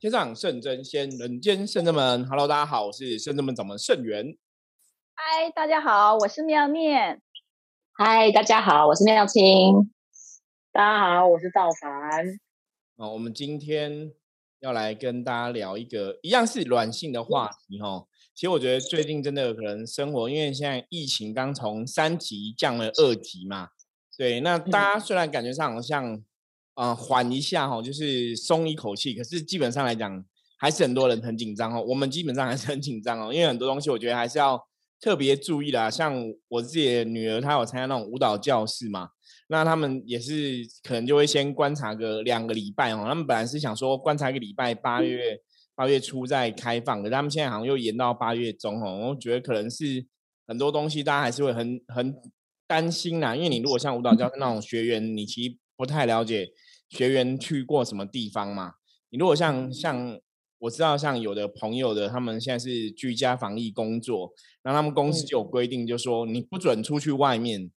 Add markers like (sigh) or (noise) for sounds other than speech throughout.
天上圣真仙，人间圣真门。Hello，大家好，我是圣真门掌门圣元。嗨，大家好，我是妙念。嗨，大家好，我是妙清。大家好，我是赵凡。哦，我们今天要来跟大家聊一个一样是软性的话题哈。其实我觉得最近真的可能生活，因为现在疫情刚从三级降了二级嘛。对，那大家虽然感觉上好像。啊，缓一下哈，就是松一口气。可是基本上来讲，还是很多人很紧张哦。我们基本上还是很紧张哦，因为很多东西我觉得还是要特别注意的。像我自己的女儿，她有参加那种舞蹈教室嘛，那他们也是可能就会先观察个两个礼拜哦。他们本来是想说观察一个礼拜，八月八月初再开放，可是他们现在好像又延到八月中哦。我觉得可能是很多东西大家还是会很很担心啦，因为你如果像舞蹈教室那种学员，你其实不太了解。学员去过什么地方嘛？你如果像像我知道像有的朋友的，他们现在是居家防疫工作，那他们公司就有规定，就说你不准出去外面，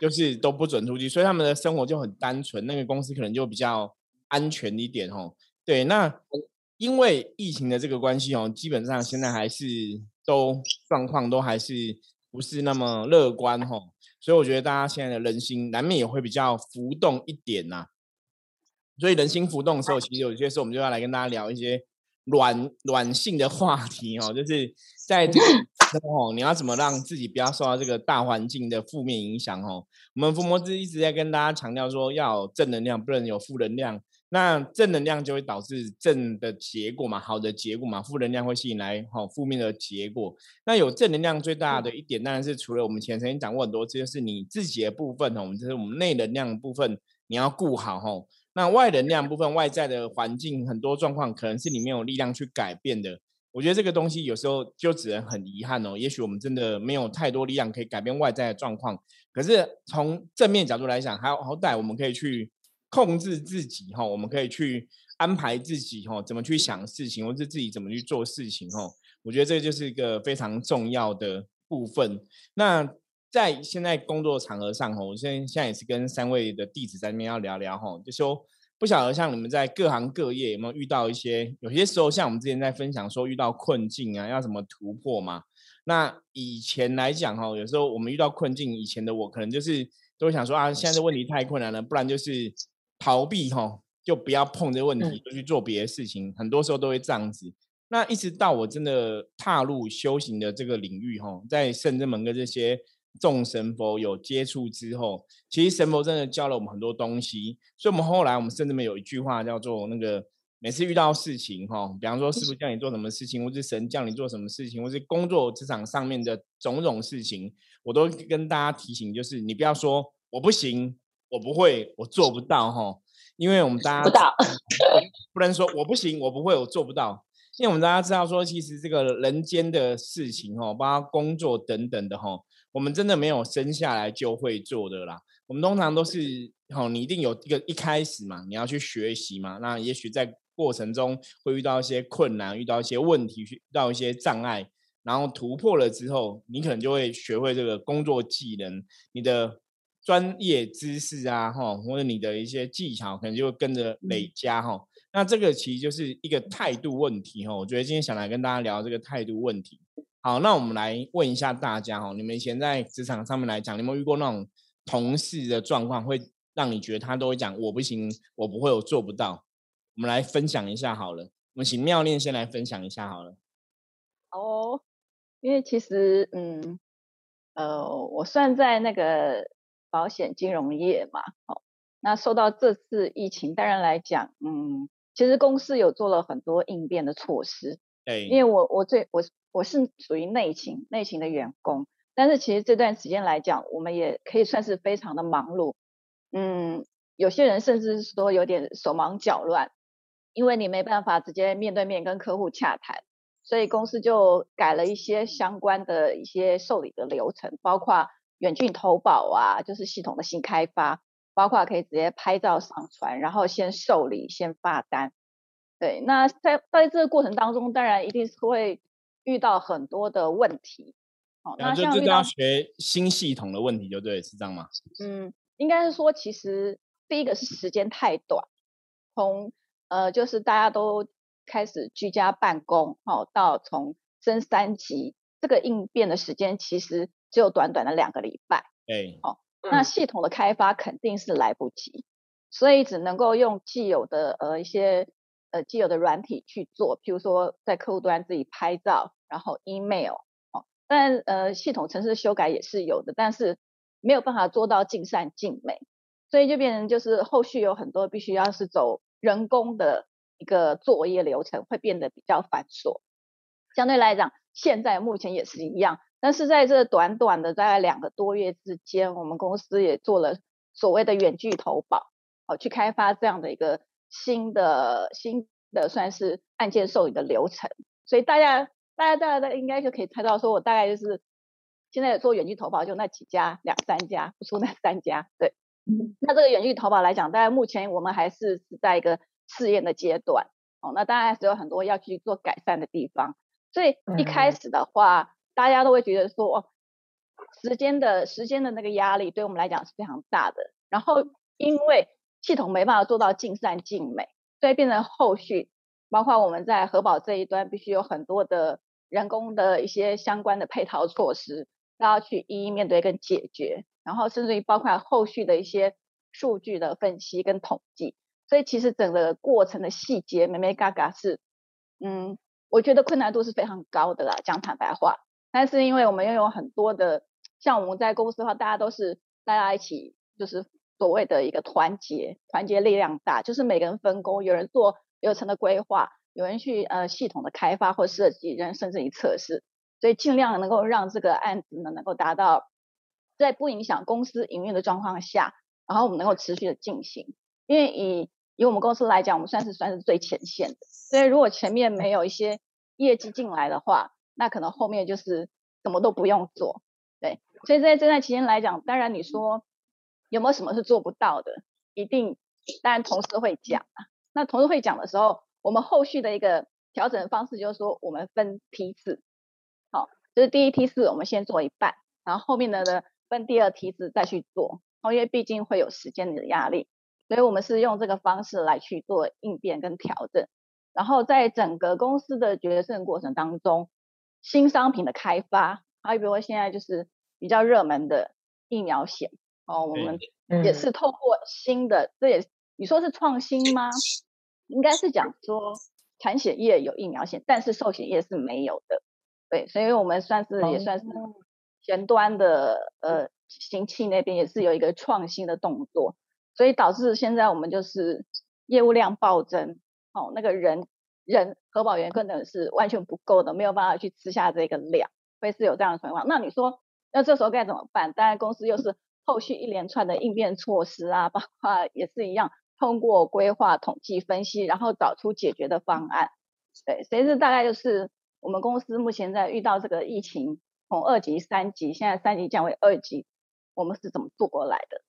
就是都不准出去，所以他们的生活就很单纯，那个公司可能就比较安全一点哦。对，那因为疫情的这个关系哦，基本上现在还是都状况都还是不是那么乐观哦，所以我觉得大家现在的人心难免也会比较浮动一点呐。所以人心浮动的时候，其实有些时候我们就要来跟大家聊一些软软性的话题哦，就是在这个时候，你要怎么让自己不要受到这个大环境的负面影响哦？我们伏魔之一直在跟大家强调说，要正能量，不能有负能量。那正能量就会导致正的结果嘛，好的结果嘛，负能量会吸引来好负面的结果。那有正能量最大的一点，当然是除了我们前曾经讲过很多次，就是你自己的部分哦，我们就是我们内能量的部分，你要顾好哦。那外能量部分，外在的环境很多状况，可能是你没有力量去改变的。我觉得这个东西有时候就只能很遗憾哦。也许我们真的没有太多力量可以改变外在的状况，可是从正面角度来讲，还好歹我们可以去控制自己哈，我们可以去安排自己哈，怎么去想事情，或是自己怎么去做事情哈。我觉得这就是一个非常重要的部分。那在现在工作场合上，哈，我现在现在也是跟三位的弟子在那边要聊聊，哈，就说不晓得像你们在各行各业有没有遇到一些，有些时候像我们之前在分享说遇到困境啊，要怎么突破嘛？那以前来讲，哈，有时候我们遇到困境，以前的我可能就是都会想说啊，现在的问题太困难了，不然就是逃避，哈，就不要碰这个问题，就去做别的事情，很多时候都会这样子。那一直到我真的踏入修行的这个领域，哈，在圣真门跟这些。众神佛有接触之后，其实神佛真的教了我们很多东西，所以我们后来我们甚至没有一句话叫做那个每次遇到事情哈，比方说师傅叫你做什么事情，或是神叫你做什么事情，或是工作职场上面的种种事情，我都跟大家提醒，就是你不要说我不行，我不会，我做不到哈，因为我们大家不能说我不行，我不会，我做不到，因为我们大家知道说，其实这个人间的事情哈，包括工作等等的哈。我们真的没有生下来就会做的啦。我们通常都是，好，你一定有一个一开始嘛，你要去学习嘛。那也许在过程中会遇到一些困难，遇到一些问题，遇到一些障碍，然后突破了之后，你可能就会学会这个工作技能，你的专业知识啊，哈，或者你的一些技巧，可能就会跟着累加哈。那这个其实就是一个态度问题哈。我觉得今天想来跟大家聊这个态度问题。好，那我们来问一下大家哦，你们以前在职场上面来讲，你有没有遇过那种同事的状况，会让你觉得他都会讲我不行，我不会，我做不到？我们来分享一下好了，我们请妙念先来分享一下好了。哦，因为其实嗯呃，我算在那个保险金融业嘛，好，那受到这次疫情，当然来讲，嗯，其实公司有做了很多应变的措施。对，因为我我最我我是属于内勤内勤的员工，但是其实这段时间来讲，我们也可以算是非常的忙碌，嗯，有些人甚至是说有点手忙脚乱，因为你没办法直接面对面跟客户洽谈，所以公司就改了一些相关的一些受理的流程，包括远距投保啊，就是系统的新开发，包括可以直接拍照上传，然后先受理先发单。对，那在在这个过程当中，当然一定是会遇到很多的问题。哦，那像遇到学新系统的问题，就对，是这样吗？嗯，应该是说，其实第一个是时间太短，从呃，就是大家都开始居家办公，哦，到从升三级，这个应变的时间其实只有短短的两个礼拜。对，哦，那系统的开发肯定是来不及，所以只能够用既有的呃一些呃既有的软体去做，譬如说在客户端自己拍照，然后 email，哦，但呃系统程式修改也是有的，但是没有办法做到尽善尽美，所以就变成就是后续有很多必须要是走人工的一个作业流程，会变得比较繁琐。相对来讲，现在目前也是一样。但是在这短短的大概两个多月之间，我们公司也做了所谓的远距投保，哦去开发这样的一个新的新的算是案件受理的流程。所以大家大家大家应该就可以猜到，说我大概就是现在做远距投保就那几家两三家，不出那三家。对，那这个远距投保来讲，大概目前我们还是是在一个试验的阶段，哦，那当然还是有很多要去做改善的地方。所以一开始的话。大家都会觉得说，哦时间的时间的那个压力对我们来讲是非常大的。然后因为系统没办法做到尽善尽美，所以变成后续，包括我们在核保这一端，必须有很多的人工的一些相关的配套措施，都要去一一面对跟解决。然后甚至于包括后续的一些数据的分析跟统计。所以其实整个过程的细节，美美嘎嘎是，嗯，我觉得困难度是非常高的啦。讲坦白话。但是因为我们拥有很多的，像我们在公司的话，大家都是大家一起，就是所谓的一个团结，团结力量大，就是每个人分工，有人做流程的规划，有人去呃系统的开发或设计，人甚至于测试，所以尽量能够让这个案子呢能够达到在不影响公司营运的状况下，然后我们能够持续的进行。因为以以我们公司来讲，我们算是算是最前线的，所以如果前面没有一些业绩进来的话，那可能后面就是什么都不用做，对，所以在这段期间来讲，当然你说有没有什么是做不到的，一定，当然同事会讲啊。那同事会讲的时候，我们后续的一个调整方式就是说，我们分批次，好，就是第一批次我们先做一半，然后后面的呢分第二批次再去做，因为毕竟会有时间的压力，所以我们是用这个方式来去做应变跟调整，然后在整个公司的决胜过程当中。新商品的开发，还有比如说现在就是比较热门的疫苗险。哦，我们也是透过新的，这也你说是创新吗？应该是讲说产险业有疫苗险，但是寿险业是没有的，对，所以我们算是也算是前端的呃行器那边也是有一个创新的动作，所以导致现在我们就是业务量暴增，哦，那个人。人核保员可能是完全不够的，没有办法去吃下这个量，会是有这样的情况。那你说，那这时候该怎么办？当然，公司又是后续一连串的应变措施啊，包括也是一样，通过规划、统计、分析，然后找出解决的方案。对，所以这大概就是我们公司目前在遇到这个疫情，从二级、三级，现在三级降为二级，我们是怎么度过来的？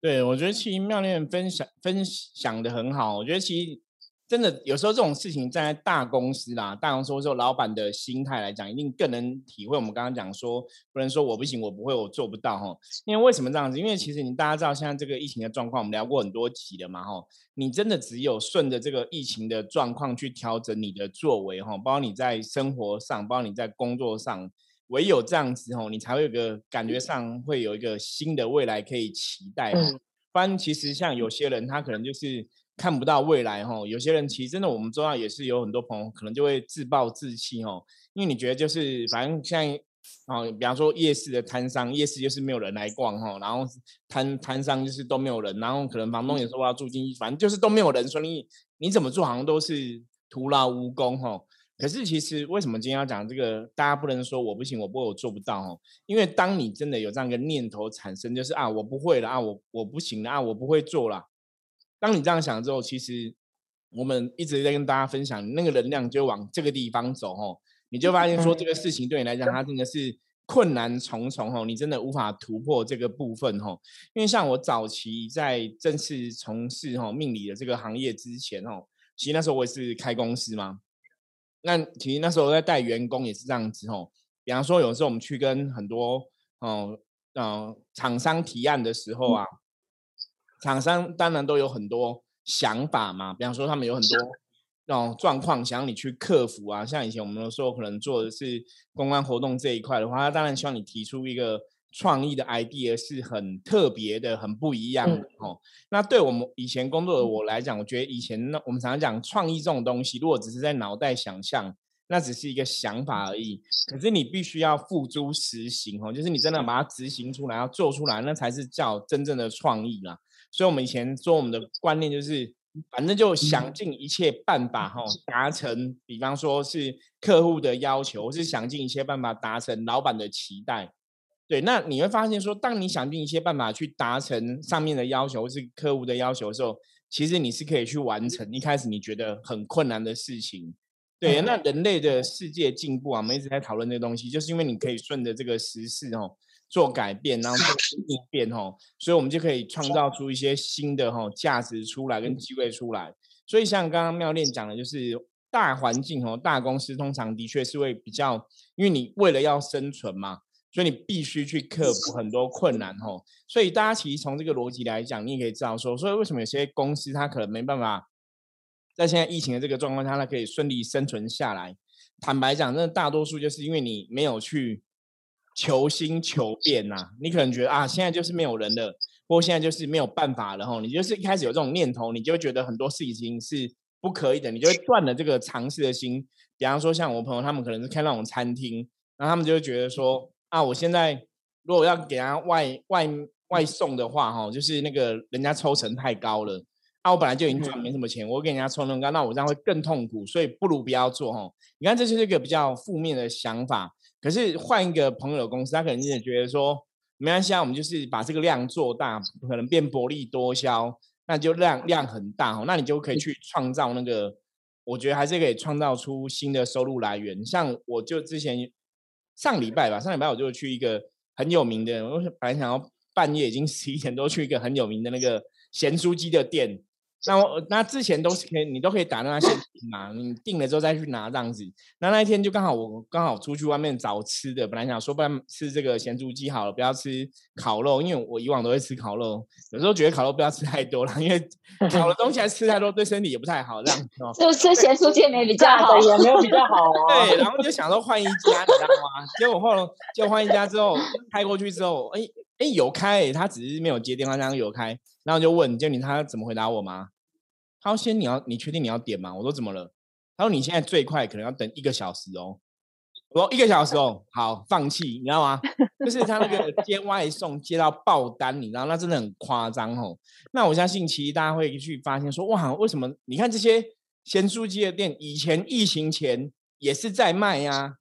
对，我觉得其实妙念分享分享的很好，我觉得其实。真的有时候这种事情站在大公司啦，大公司说老板的心态来讲，一定更能体会我们刚刚讲说，不能说我不行，我不会，我做不到哈。因为为什么这样子？因为其实你大家知道现在这个疫情的状况，我们聊过很多集了嘛哈。你真的只有顺着这个疫情的状况去调整你的作为哈，包括你在生活上，包括你在工作上，唯有这样子哈，你才会有个感觉上会有一个新的未来可以期待。不然其实像有些人他可能就是。看不到未来哈，有些人其实真的，我们周道也是有很多朋友可能就会自暴自弃哈，因为你觉得就是反正现在啊，比方说夜市的摊商，夜市就是没有人来逛哈，然后摊摊商就是都没有人，然后可能房东也说我要住进去，反正就是都没有人，所以你怎么做好像都是徒劳无功哈。可是其实为什么今天要讲这个？大家不能说我不行，我不会，我做不到哦。因为当你真的有这样一个念头产生，就是啊，我不会了啊，我我不行了啊，我不会做了。当你这样想之后，其实我们一直在跟大家分享，那个能量就往这个地方走吼，你就发现说这个事情对你来讲，它真的是困难重重哦，你真的无法突破这个部分吼。因为像我早期在正式从事吼命理的这个行业之前吼，其实那时候我也是开公司嘛，那其实那时候在带员工也是这样子哦。比方说有时候我们去跟很多哦嗯厂商提案的时候啊。厂商当然都有很多想法嘛，比方说他们有很多那种状况，想要你去克服啊。像以前我们说，可能做的是公关活动这一块的话，他当然希望你提出一个创意的 idea 是很特别的、很不一样的哦。那对我们以前工作的我来讲，我觉得以前那我们常常讲创意这种东西，如果只是在脑袋想象。那只是一个想法而已，可是你必须要付诸实行哦，就是你真的把它执行出来，要做出来，那才是叫真正的创意啦。所以，我们以前说我们的观念就是，反正就想尽一切办法哈，达成，比方说是客户的要求，是想尽一切办法达成老板的期待。对，那你会发现说，当你想尽一切办法去达成上面的要求，或是客户的要求的时候，其实你是可以去完成一开始你觉得很困难的事情。对，那人类的世界进步啊，我们一直在讨论这个东西，就是因为你可以顺着这个时事哦做改变，然后做应变哦，所以我们就可以创造出一些新的哦价值出来跟机会出来。所以像刚刚妙恋讲的，就是大环境哦，大公司通常的确是会比较，因为你为了要生存嘛，所以你必须去克服很多困难哦。所以大家其实从这个逻辑来讲，你也可以知道说，所以为什么有些公司它可能没办法。在现在疫情的这个状况下，它可以顺利生存下来。坦白讲，那大多数就是因为你没有去求新求变呐。你可能觉得啊，现在就是没有人了，或现在就是没有办法了吼。你就是一开始有这种念头，你就会觉得很多事情是不可以的，你就会断了这个尝试的心。比方说，像我朋友他们可能是开那种餐厅，然后他们就会觉得说啊，我现在如果要给他外外外送的话哈，就是那个人家抽成太高了。啊我本来就已经赚没什么钱，我给人家抽那么高，那我这样会更痛苦，所以不如不要做哈。你看，这就是一个比较负面的想法。可是换一个朋友的公司，他可能也觉得说，没关系啊，我们就是把这个量做大，可能变薄利多销，那就量量很大哈，那你就可以去创造那个，我觉得还是可以创造出新的收入来源。像我就之前上礼拜吧，上礼拜我就去一个很有名的，我本来想要半夜已经十一点多去一个很有名的那个咸酥鸡的店。那我那之前都是可以，你都可以打电话先订嘛，你订了之后再去拿这样子。那那一天就刚好我刚好出去外面找吃的，本来想说不然吃这个咸猪鸡好了，不要吃烤肉，因为我以往都会吃烤肉，有时候觉得烤肉不要吃太多了，因为烤的东西还吃太多对身体也不太好，这样哦。就吃咸猪鸡没比较好，也没有比较好啊。对，然后就想说换一家，你知道吗？结果后来就换一家之后开过去之后，哎哎有开，他只是没有接电话，这样有开。然后就问，就你他怎么回答我吗？他说：“先你要，你确定你要点吗？”我说：“怎么了？”他说：“你现在最快可能要等一个小时哦。”我说：“一个小时哦，好，放弃，你知道吗？就是他那个 (laughs) 接外送接到爆单，你知道，那真的很夸张哦。那我相信，其实大家会去发现说，哇，为什么？你看这些咸酥鸡的店，以前疫情前也是在卖呀。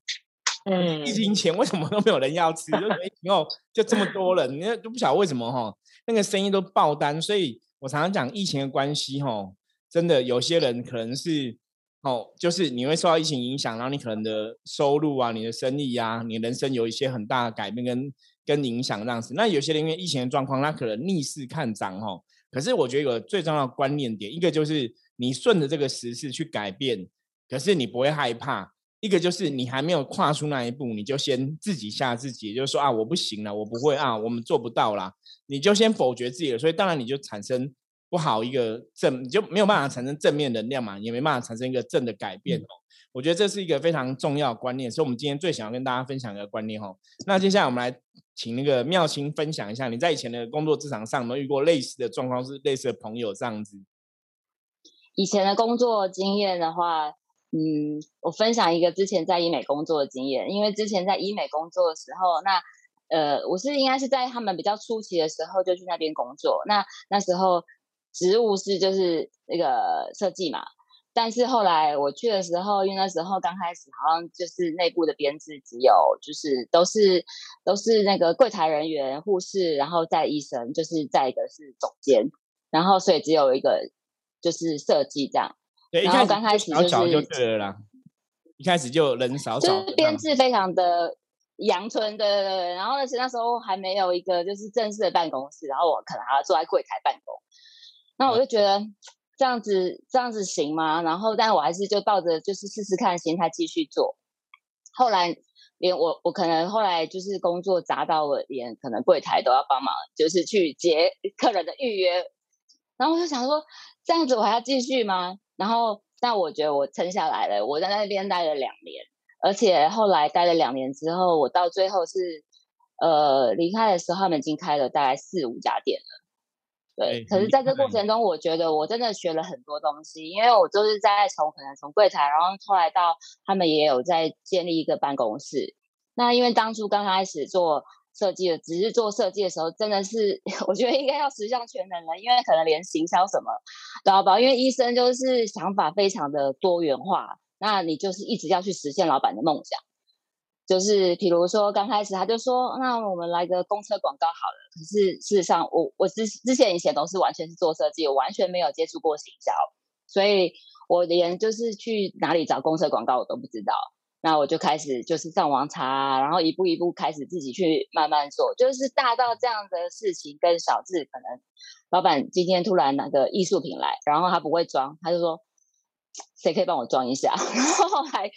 嗯，疫情前为什么都没有人要吃？就疫情后就这么多人，你都不晓得为什么哈？那个生意都爆单，所以我常常讲疫情的关系哈。真的有些人可能是哦，就是你会受到疫情影响，然后你可能的收入啊、你的生意啊、你人生有一些很大的改变跟跟影响这样子。那有些人因为疫情的状况，他可能逆势看涨哦。可是我觉得有最重要的观念点，一个就是你顺着这个时势去改变，可是你不会害怕；一个就是你还没有跨出那一步，你就先自己吓自己，就是说啊，我不行了，我不会啊，我们做不到啦，你就先否决自己了。所以当然你就产生。不好一个正你就没有办法产生正面能量嘛，也没办法产生一个正的改变哦。我觉得这是一个非常重要的观念，所以我们今天最想要跟大家分享的观念哦。那接下来我们来请那个妙清分享一下，你在以前的工作职场上有没有遇过类似的状况，是类似的朋友这样子？以前的工作经验的话，嗯，我分享一个之前在医美工作的经验，因为之前在医美工作的时候，那呃，我是应该是在他们比较初期的时候就去那边工作，那那时候。职务是就是那个设计嘛，但是后来我去的时候，因为那时候刚开始好像就是内部的编制只有就是都是都是那个柜台人员、护士，然后再医生，就是再一个是总监，然后所以只有一个就是设计这样。对，然后刚开始就是对了啦，一开始就人少少，就是编制非常的阳春的，然后而且那时候还没有一个就是正式的办公室，然后我可能还要坐在柜台办公。那我就觉得这样子这样子行吗？然后，但我还是就抱着就是试试看的心态继续做。后来连我我可能后来就是工作砸到我连可能柜台都要帮忙，就是去接客人的预约。然后我就想说，这样子我还要继续吗？然后但我觉得我撑下来了，我在那边待了两年，而且后来待了两年之后，我到最后是呃离开的时候，他们已经开了大概四五家店了。对，可是在这过程中，我觉得我真的学了很多东西，因为我就是在从可能从柜台，然后后来到他们也有在建立一个办公室。那因为当初刚开始做设计的，只是做设计的时候，真的是 (laughs) 我觉得应该要十项全能了，因为可能连行销什么都要包，因为医生就是想法非常的多元化，那你就是一直要去实现老板的梦想。就是比如说，刚开始他就说：“那我们来个公车广告好了。”可是事实上，我我之之前以前都是完全是做设计，我完全没有接触过行销，所以我连就是去哪里找公车广告我都不知道。那我就开始就是上网查，然后一步一步开始自己去慢慢做。就是大到这样的事情，跟小至可能老板今天突然拿个艺术品来，然后他不会装，他就说。谁可以帮我装一下？(laughs) 然后后来，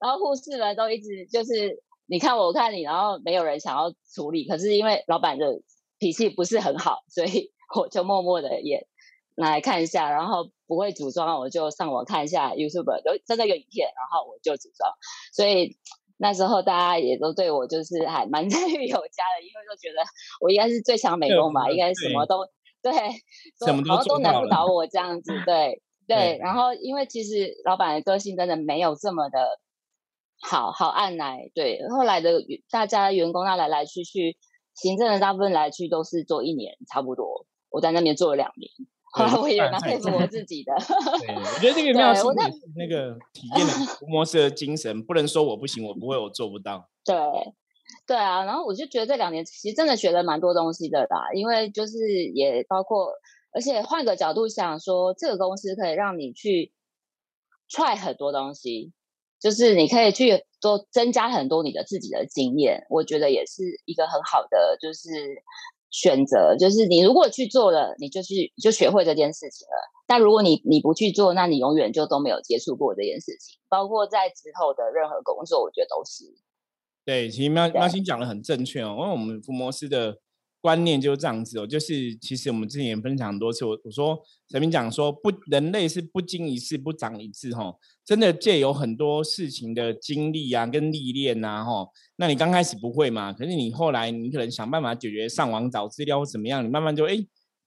然后护士们都一直就是你看我看你，然后没有人想要处理。可是因为老板的脾气不是很好，所以我就默默的也来看一下。然后不会组装，我就上网看一下 YouTube 有真的有影片，然后我就组装。所以那时候大家也都对我就是还蛮 (laughs) 赞誉有加的，因为就觉得我应该是最强美工吧，应该什么都对，什么都难不倒我这样子，(laughs) 对。对，然后因为其实老板的个性真的没有这么的好好按来，对，后来的大家员工那来来去去，行政的大部分来去都是做一年差不多，我在那边做了两年，后来我也蛮佩服我自己的。对，我觉得这个 (laughs) 妙是那个体验的 (laughs) 模式的精神，不能说我不行，我不会，我做不到。对，对啊，然后我就觉得这两年其实真的学了蛮多东西的啦，因为就是也包括。而且换个角度想说，这个公司可以让你去 try 很多东西，就是你可以去多增加很多你的自己的经验。我觉得也是一个很好的就是选择。就是你如果去做了，你就去就学会这件事情了。但如果你你不去做，那你永远就都没有接触过这件事情。包括在之后的任何工作，我觉得都是。对，其实喵喵星讲的很正确哦，因为我们福摩斯的。观念就是这样子哦，就是其实我们之前也分享很多次，我我说陈明讲说不，人类是不经一事不长一智哈，真的借有很多事情的经历啊跟历练呐哈，那你刚开始不会嘛，可是你后来你可能想办法解决，上网找资料或怎么样，你慢慢就哎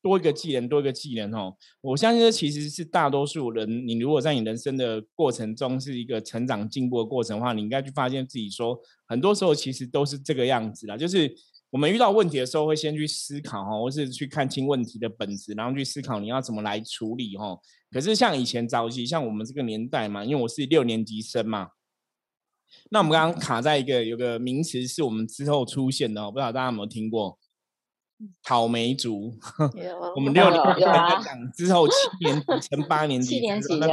多一个技能多一个技能哦，我相信这其实是大多数人，你如果在你人生的过程中是一个成长进步的过程的话，你应该去发现自己说，很多时候其实都是这个样子啦，就是。我们遇到问题的时候，会先去思考哈，或是去看清问题的本质，然后去思考你要怎么来处理哈。可是像以前早期，像我们这个年代嘛，因为我是六年级生嘛，那我们刚刚卡在一个有个名词是我们之后出现的，我不知道大家有没有听过草莓族。(laughs) 我们六年级在讲之后七年级升八年级，七年级的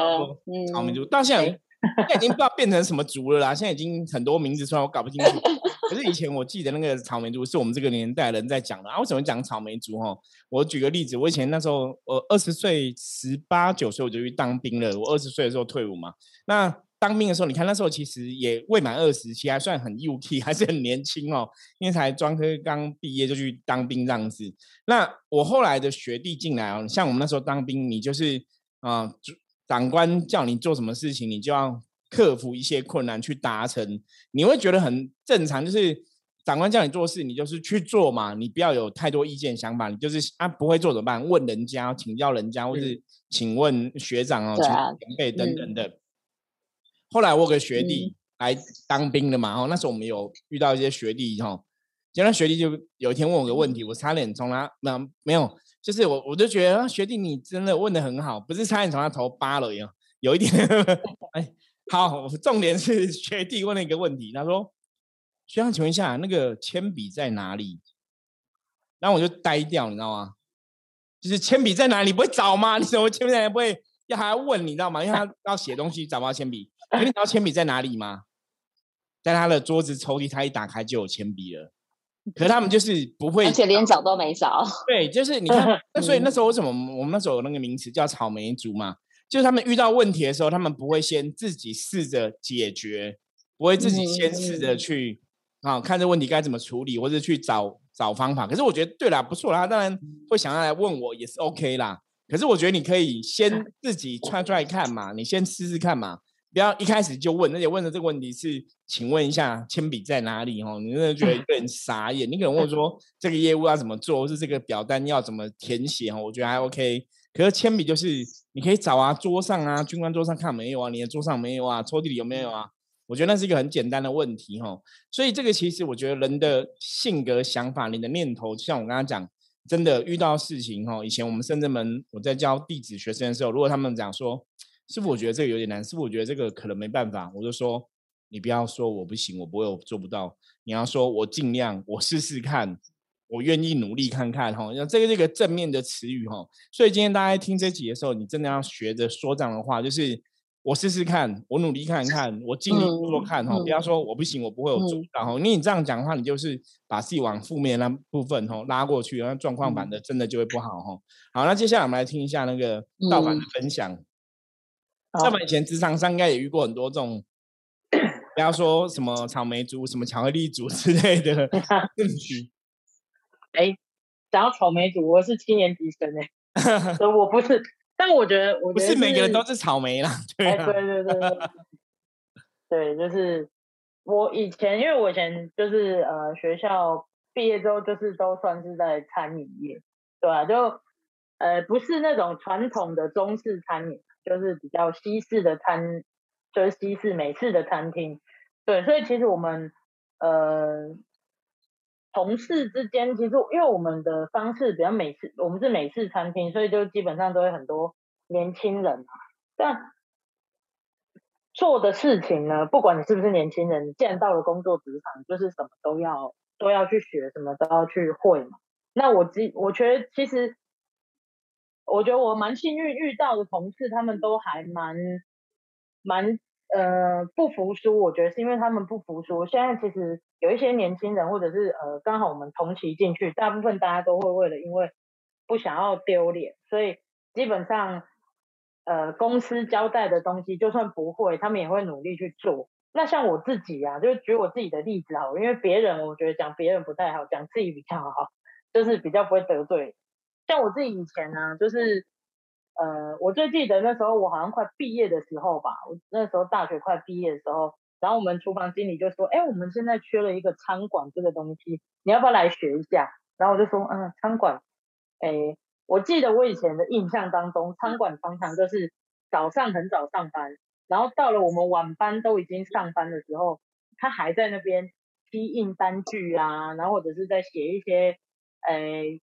草莓族，到现在现在已经不知道变成什么族了啦。现在已经很多名字出来，我搞不清楚。可是以前我记得那个草莓族是我们这个年代人在讲的啊。为什么讲草莓族？哈，我举个例子，我以前那时候我二十岁十八九岁我就去当兵了。我二十岁的时候退伍嘛。那当兵的时候，你看那时候其实也未满二十，其实还算很幼气，(laughs) 还是很年轻哦。因为才专科刚毕业就去当兵这样子。那我后来的学弟进来哦，像我们那时候当兵，你就是啊，长官叫你做什么事情，你就要。克服一些困难去达成，你会觉得很正常。就是长官叫你做事，你就是去做嘛，你不要有太多意见想法，你就是啊不会做怎么办？问人家，请教人家，或是请问学长哦，请前辈等等的。后来我有个学弟来当兵的嘛，哦，那时候我们有遇到一些学弟哈，结果学弟就有一天问我个问题，我差点从他那没有，就是我我就觉得学弟你真的问的很好，不是差点从他头扒了一样，有一点 (laughs) 哎。好，重点是学弟问了一个问题，他说：“学长，请问一下，那个铅笔在哪里？”然后我就呆掉，你知道吗？就是铅笔在哪里？不会找吗？你怎么铅笔在哪里不会要还要问？你知道吗？因为他 (laughs) 要写东西，找不到铅笔。可你知道铅笔在哪里吗？在他的桌子抽屉，他一打开就有铅笔了。可是他们就是不会，而且连找都没找。对，就是你看，(laughs) 那所以那时候为什么我们那时候有那个名词叫草莓族嘛？就是他们遇到问题的时候，他们不会先自己试着解决，不会自己先试着去啊看这问题该怎么处理，或者去找找方法。可是我觉得对啦，不错啦，当然会想要来问我也是 OK 啦。可是我觉得你可以先 (laughs) 自己踹出来看嘛，你先试试看嘛，不要一开始就问，而且问的这个问题是，请问一下铅笔在哪里？哦，你真的觉得有点 (laughs) 傻眼。你可能问说这个业务要怎么做，或是这个表单要怎么填写？哦，我觉得还 OK。可是铅笔就是你可以找啊，桌上啊，军官桌上看没有啊，你的桌上没有啊，抽屉里有没有啊？我觉得那是一个很简单的问题哈。所以这个其实我觉得人的性格、想法、你的念头，就像我刚刚讲。真的遇到事情哈，以前我们深圳门我在教弟子学生的时候，如果他们讲说，师傅我觉得这个有点难，师傅我觉得这个可能没办法，我就说你不要说我不行，我不会，我做不到，你要说我尽量，我试试看，我愿意努力看看哈，那这个这个正面的词语哈，所以今天大家听这集的时候，你真的要学着说这样的话，就是。我试试看，我努力看看，我尽力做做看哈。不要说我不行，我不会，我做不到哈。因为你这样讲的话，你就是把自己往负面那部分哈拉过去，然后状况版的真的就会不好哈。好，那接下来我们来听一下那个盗版的分享。道凡以前职场上应该也遇过很多这种，不要说什么草莓族、什么巧克力族 (laughs) 之类的。(laughs) 哎，想要草莓族，我是七年级生哎，所以我不是。但我觉得，我不是每个人都是草莓啦，对对对对对，对，就是我以前，因为我以前就是呃学校毕业之后，就是都算是在餐饮业，对吧？就呃不是那种传统的中式餐饮，就是比较西式的餐，就是西式美式的餐厅，对，所以其实我们呃。同事之间，其实因为我们的方式比较美式，我们是美式餐厅，所以就基本上都会很多年轻人嘛。但做的事情呢，不管你是不是年轻人，既然到了工作职场，就是什么都要都要去学，什么都要去会嘛。那我其我觉得，其实我觉得我蛮幸运遇到的同事，他们都还蛮蛮。呃，不服输，我觉得是因为他们不服输。现在其实有一些年轻人，或者是呃，刚好我们同期进去，大部分大家都会为了因为不想要丢脸，所以基本上呃，公司交代的东西，就算不会，他们也会努力去做。那像我自己啊，就举我自己的例子好，因为别人我觉得讲别人不太好，讲自己比较好，就是比较不会得罪。像我自己以前呢，就是。呃，我最记得那时候我好像快毕业的时候吧，我那时候大学快毕业的时候，然后我们厨房经理就说，哎，我们现在缺了一个餐馆这个东西，你要不要来学一下？然后我就说，嗯，餐馆，哎，我记得我以前的印象当中，餐馆常常就是早上很早上班，然后到了我们晚班都已经上班的时候，他还在那边批印单据啊，然后或者是在写一些，哎。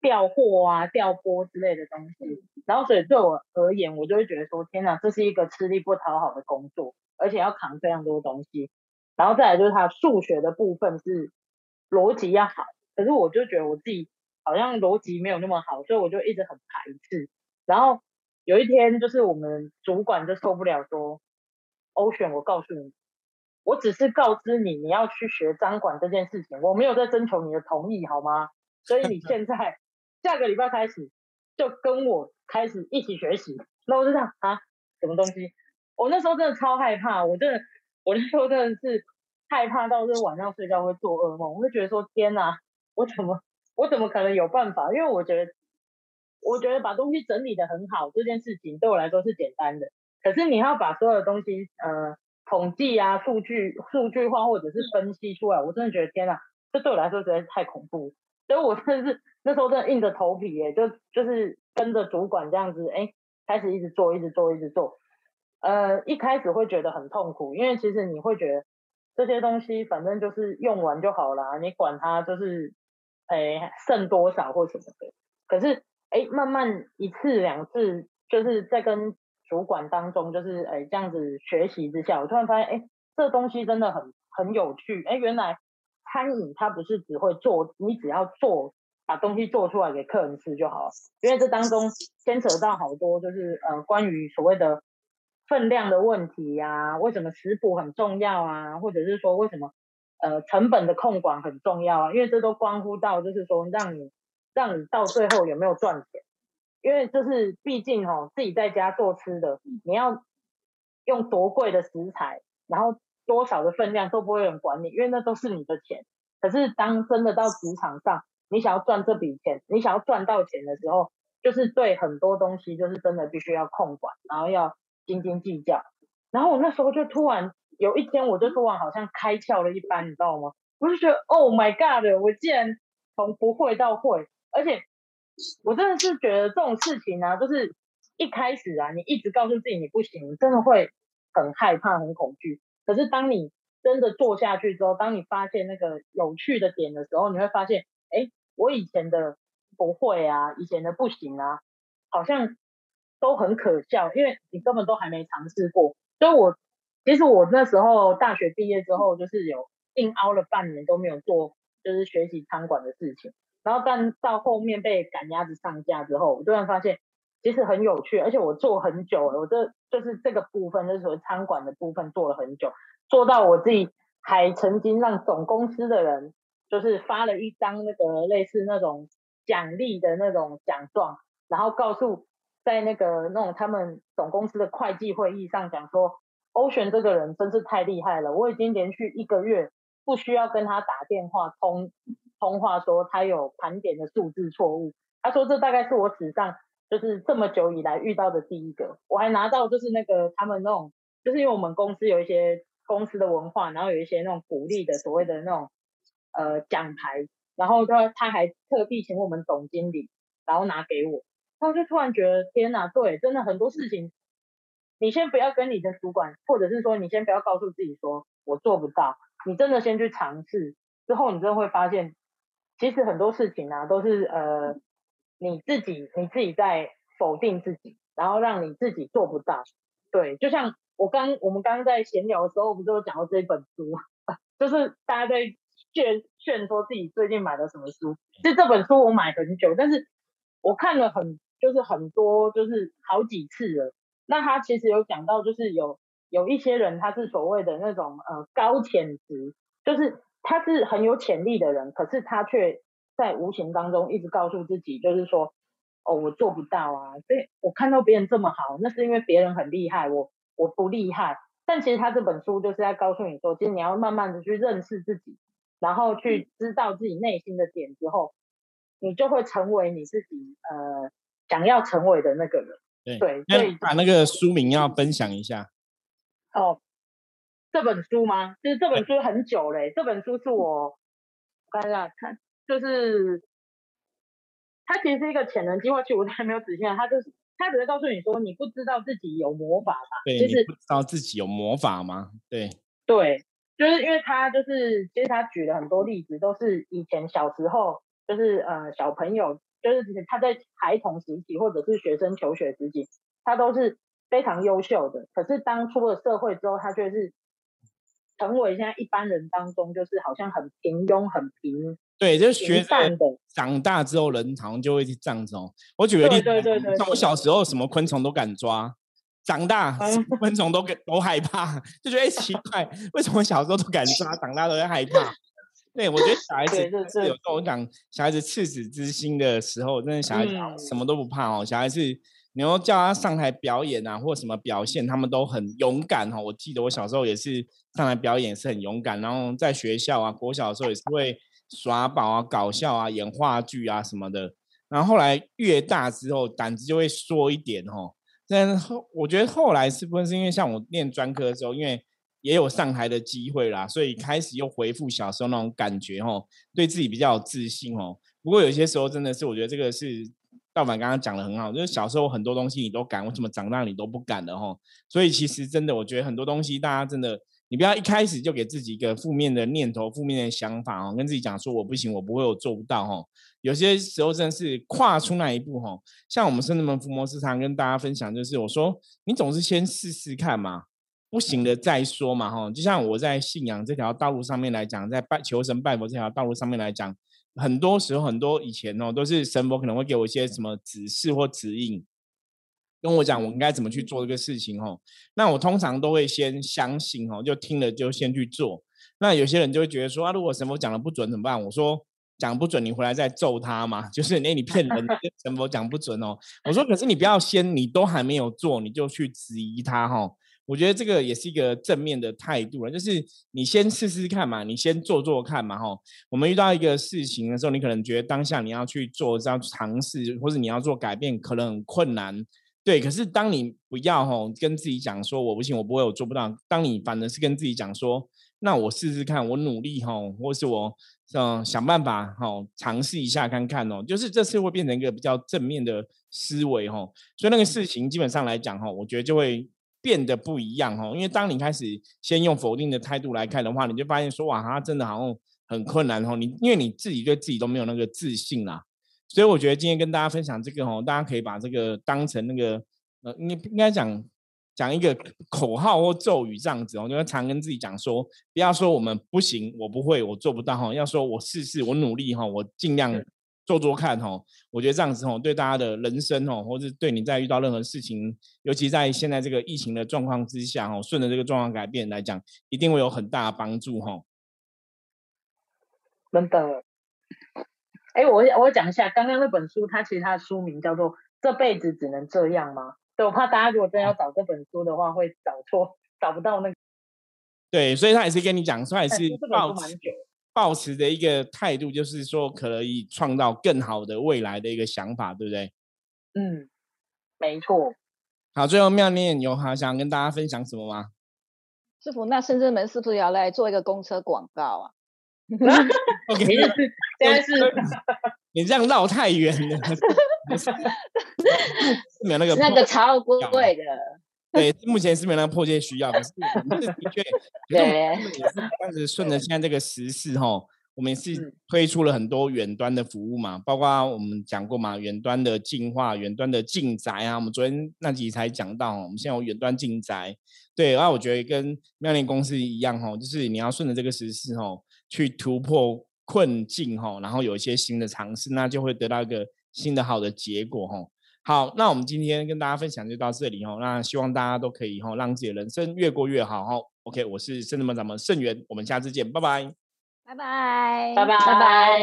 调货啊、调拨之类的东西，然后所以对我而言，我就会觉得说，天哪，这是一个吃力不讨好的工作，而且要扛非常多东西。然后再来就是他数学的部分是逻辑要好，可是我就觉得我自己好像逻辑没有那么好，所以我就一直很排斥。然后有一天，就是我们主管就受不了说，欧选，我告诉你，我只是告知你你要去学张管这件事情，我没有在征求你的同意，好吗？所以你 (laughs) 现在。下个礼拜开始就跟我开始一起学习，那我就想啊，什么东西？我那时候真的超害怕，我真的，我那时候真的是害怕到是晚上睡觉会做噩梦，我会觉得说天哪，我怎么我怎么可能有办法？因为我觉得，我觉得把东西整理的很好这件事情对我来说是简单的，可是你要把所有的东西呃统计啊、数据数据化或者是分析出来，我真的觉得天哪，这对我来说实在是太恐怖。所以我真的是那时候真的硬着头皮耶，就就是跟着主管这样子，哎，开始一直做，一直做，一直做。呃，一开始会觉得很痛苦，因为其实你会觉得这些东西反正就是用完就好了，你管它就是，哎，剩多少或什么的。可是，哎，慢慢一次两次，就是在跟主管当中，就是哎这样子学习之下，我突然发现，哎，这东西真的很很有趣，哎，原来。餐饮它不是只会做，你只要做把东西做出来给客人吃就好了，因为这当中牵扯到好多，就是呃关于所谓的分量的问题呀，为什么食谱很重要啊，或者是说为什么呃成本的控管很重要啊，因为这都关乎到就是说让你让你到最后有没有赚钱，因为就是毕竟哦自己在家做吃的，你要用多贵的食材，然后。多少的分量都不会有人管你，因为那都是你的钱。可是当真的到职场上，你想要赚这笔钱，你想要赚到钱的时候，就是对很多东西就是真的必须要控管，然后要斤斤计较。然后我那时候就突然有一天，我就突然好像开窍了一般，你知道吗？我就觉得，Oh my God！我竟然从不会到会，而且我真的是觉得这种事情呢，就是一开始啊，你一直告诉自己你不行，真的会很害怕、很恐惧。可是当你真的做下去之后，当你发现那个有趣的点的时候，你会发现，哎，我以前的不会啊，以前的不行啊，好像都很可笑，因为你根本都还没尝试过。所以，我其实我那时候大学毕业之后，就是有硬凹了半年都没有做，就是学习餐馆的事情。然后，但到后面被赶鸭子上架之后，我突然发现其实很有趣，而且我做很久了，我这就是这个部分，就是餐馆的部分做了很久。做到我自己还曾经让总公司的人就是发了一张那个类似那种奖励的那种奖状，然后告诉在那个那种他们总公司的会计会议上讲说，欧璇这个人真是太厉害了，我已经连续一个月不需要跟他打电话通通话说他有盘点的数字错误，他说这大概是我史上就是这么久以来遇到的第一个，我还拿到就是那个他们那种就是因为我们公司有一些。公司的文化，然后有一些那种鼓励的所谓的那种呃奖牌，然后他他还特地请我们总经理，然后拿给我，然后就突然觉得天哪，对，真的很多事情，你先不要跟你的主管，或者是说你先不要告诉自己说我做不到，你真的先去尝试，之后你真的会发现，其实很多事情啊都是呃你自己你自己在否定自己，然后让你自己做不到，对，就像。我刚我们刚刚在闲聊的时候，我不是有讲到这一本书，(laughs) 就是大家在炫炫说自己最近买了什么书。其实这本书我买很久，但是我看了很就是很多就是好几次了。那他其实有讲到，就是有有一些人他是所谓的那种呃高潜质，就是他是很有潜力的人，可是他却在无形当中一直告诉自己，就是说哦我做不到啊，所以我看到别人这么好，那是因为别人很厉害，我。我不厉害，但其实他这本书就是在告诉你说，其实你要慢慢的去认识自己，然后去知道自己内心的点之后，你就会成为你自己呃想要成为的那个人。对，所以把那个书名要分享一下。哦，这本书吗？就是这本书很久嘞，这本书是我看一下，看就是它其实是一个潜能计划，其实我还没有仔细看，它就是。他只是告诉你说，你不知道自己有魔法吧？对，就是不知道自己有魔法吗？对，对，就是因为他就是，其实他举了很多例子，都是以前小时候，就是呃小朋友，就是他在孩童时期或者是学生求学时期，他都是非常优秀的。可是当出了社会之后，他却是成为现在一般人当中，就是好像很平庸、很平。对，就是学的长大之后人好像就会去这样子哦。我举个例子，像我小时候什么昆虫都敢抓，长大昆虫都都害怕，(laughs) 就觉得哎奇怪，为什么小时候都敢抓，长大都会害怕？对，我觉得小孩子是有时候我讲小孩子赤子之心的时候，真的小孩子什么都不怕哦。小孩子你要叫他上台表演啊，或什么表现，他们都很勇敢哦。我记得我小时候也是上台表演是很勇敢，然后在学校啊，国小的时候也是会。耍宝啊，搞笑啊，演话剧啊什么的，然后后来越大之后胆子就会缩一点哦。但后我觉得后来是不是因为像我念专科的时候，因为也有上台的机会啦，所以开始又恢复小时候那种感觉哦，对自己比较有自信哦。不过有些时候真的是，我觉得这个是道凡刚刚讲的很好，就是小时候很多东西你都敢，为什么长大你都不敢的哈？所以其实真的，我觉得很多东西大家真的。你不要一开始就给自己一个负面的念头、负面的想法哦，跟自己讲说我不行，我不会，我做不到哦。有些时候真的是跨出那一步哈。像我们圣人门伏魔师常跟大家分享，就是我说你总是先试试看嘛，不行的再说嘛哈。就像我在信仰这条道路上面来讲，在拜求神拜佛这条道路上面来讲，很多时候很多以前哦，都是神佛可能会给我一些什么指示或指引。跟我讲我应该怎么去做这个事情哦，那我通常都会先相信哦，就听了就先去做。那有些人就会觉得说啊，如果神佛讲的不准怎么办？我说讲不准，你回来再揍他嘛，(laughs) 就是那你骗人，神佛讲不准哦。我说可是你不要先，你都还没有做，你就去质疑他哈。我觉得这个也是一个正面的态度了，就是你先试试看嘛，你先做做看嘛，哈。我们遇到一个事情的时候，你可能觉得当下你要去做、要尝试，或者你要做改变，可能很困难，对。可是当你不要吼，跟自己讲说我不行，我不会，我做不到。当你反而是跟自己讲说，那我试试看，我努力吼，或是我嗯想办法吼，尝试一下看看哦，就是这次会变成一个比较正面的思维吼。所以那个事情基本上来讲吼，我觉得就会。变得不一样哦，因为当你开始先用否定的态度来看的话，你就发现说哇，他真的好像很困难哦。你因为你自己对自己都没有那个自信啦，所以我觉得今天跟大家分享这个哦，大家可以把这个当成那个呃，应应该讲讲一个口号或咒语这样子哦，就常跟自己讲说，不要说我们不行，我不会，我做不到哈，要说我试试，我努力哈，我尽量。做做看哈，我觉得这样子哦，对大家的人生哦，或者对你在遇到任何事情，尤其在现在这个疫情的状况之下哦，顺着这个状况改变来讲，一定会有很大的帮助哈。真的，哎，我我讲一下，刚刚那本书，它其实它的书名叫做《这辈子只能这样吗》？对我怕大家如果真要找这本书的话，会找错，找不到那个。对，所以他也是跟你讲，他也是抱持抱持的一个态度，就是说可以创造更好的未来的一个想法，对不对？嗯，没错。好，最后妙念有好想跟大家分享什么吗？师傅，那深圳门是不是要来做一个公车广告啊 (laughs) (laughs)？OK，现在是，你这样绕太远了。(laughs) 没有那个那个超贵的。对，目前是没有那个迫切需要，可是的确，(laughs) 对，也是这样子顺着现在这个时事哈，我们是推出了很多远端的服务嘛，包括我们讲过嘛，远端的进化、远端的进宅啊，我们昨天那集才讲到，我们现在有远端进宅，对，然后我觉得跟妙莲公司一样哈，就是你要顺着这个时事哈，去突破困境哈，然后有一些新的尝试，那就会得到一个新的好的结果哈。好，那我们今天跟大家分享就到这里哦。那希望大家都可以哈，让自己的人生越过越好哈。OK，我是圣人们掌门盛元，我们下次见，拜拜，拜拜，拜拜，拜拜。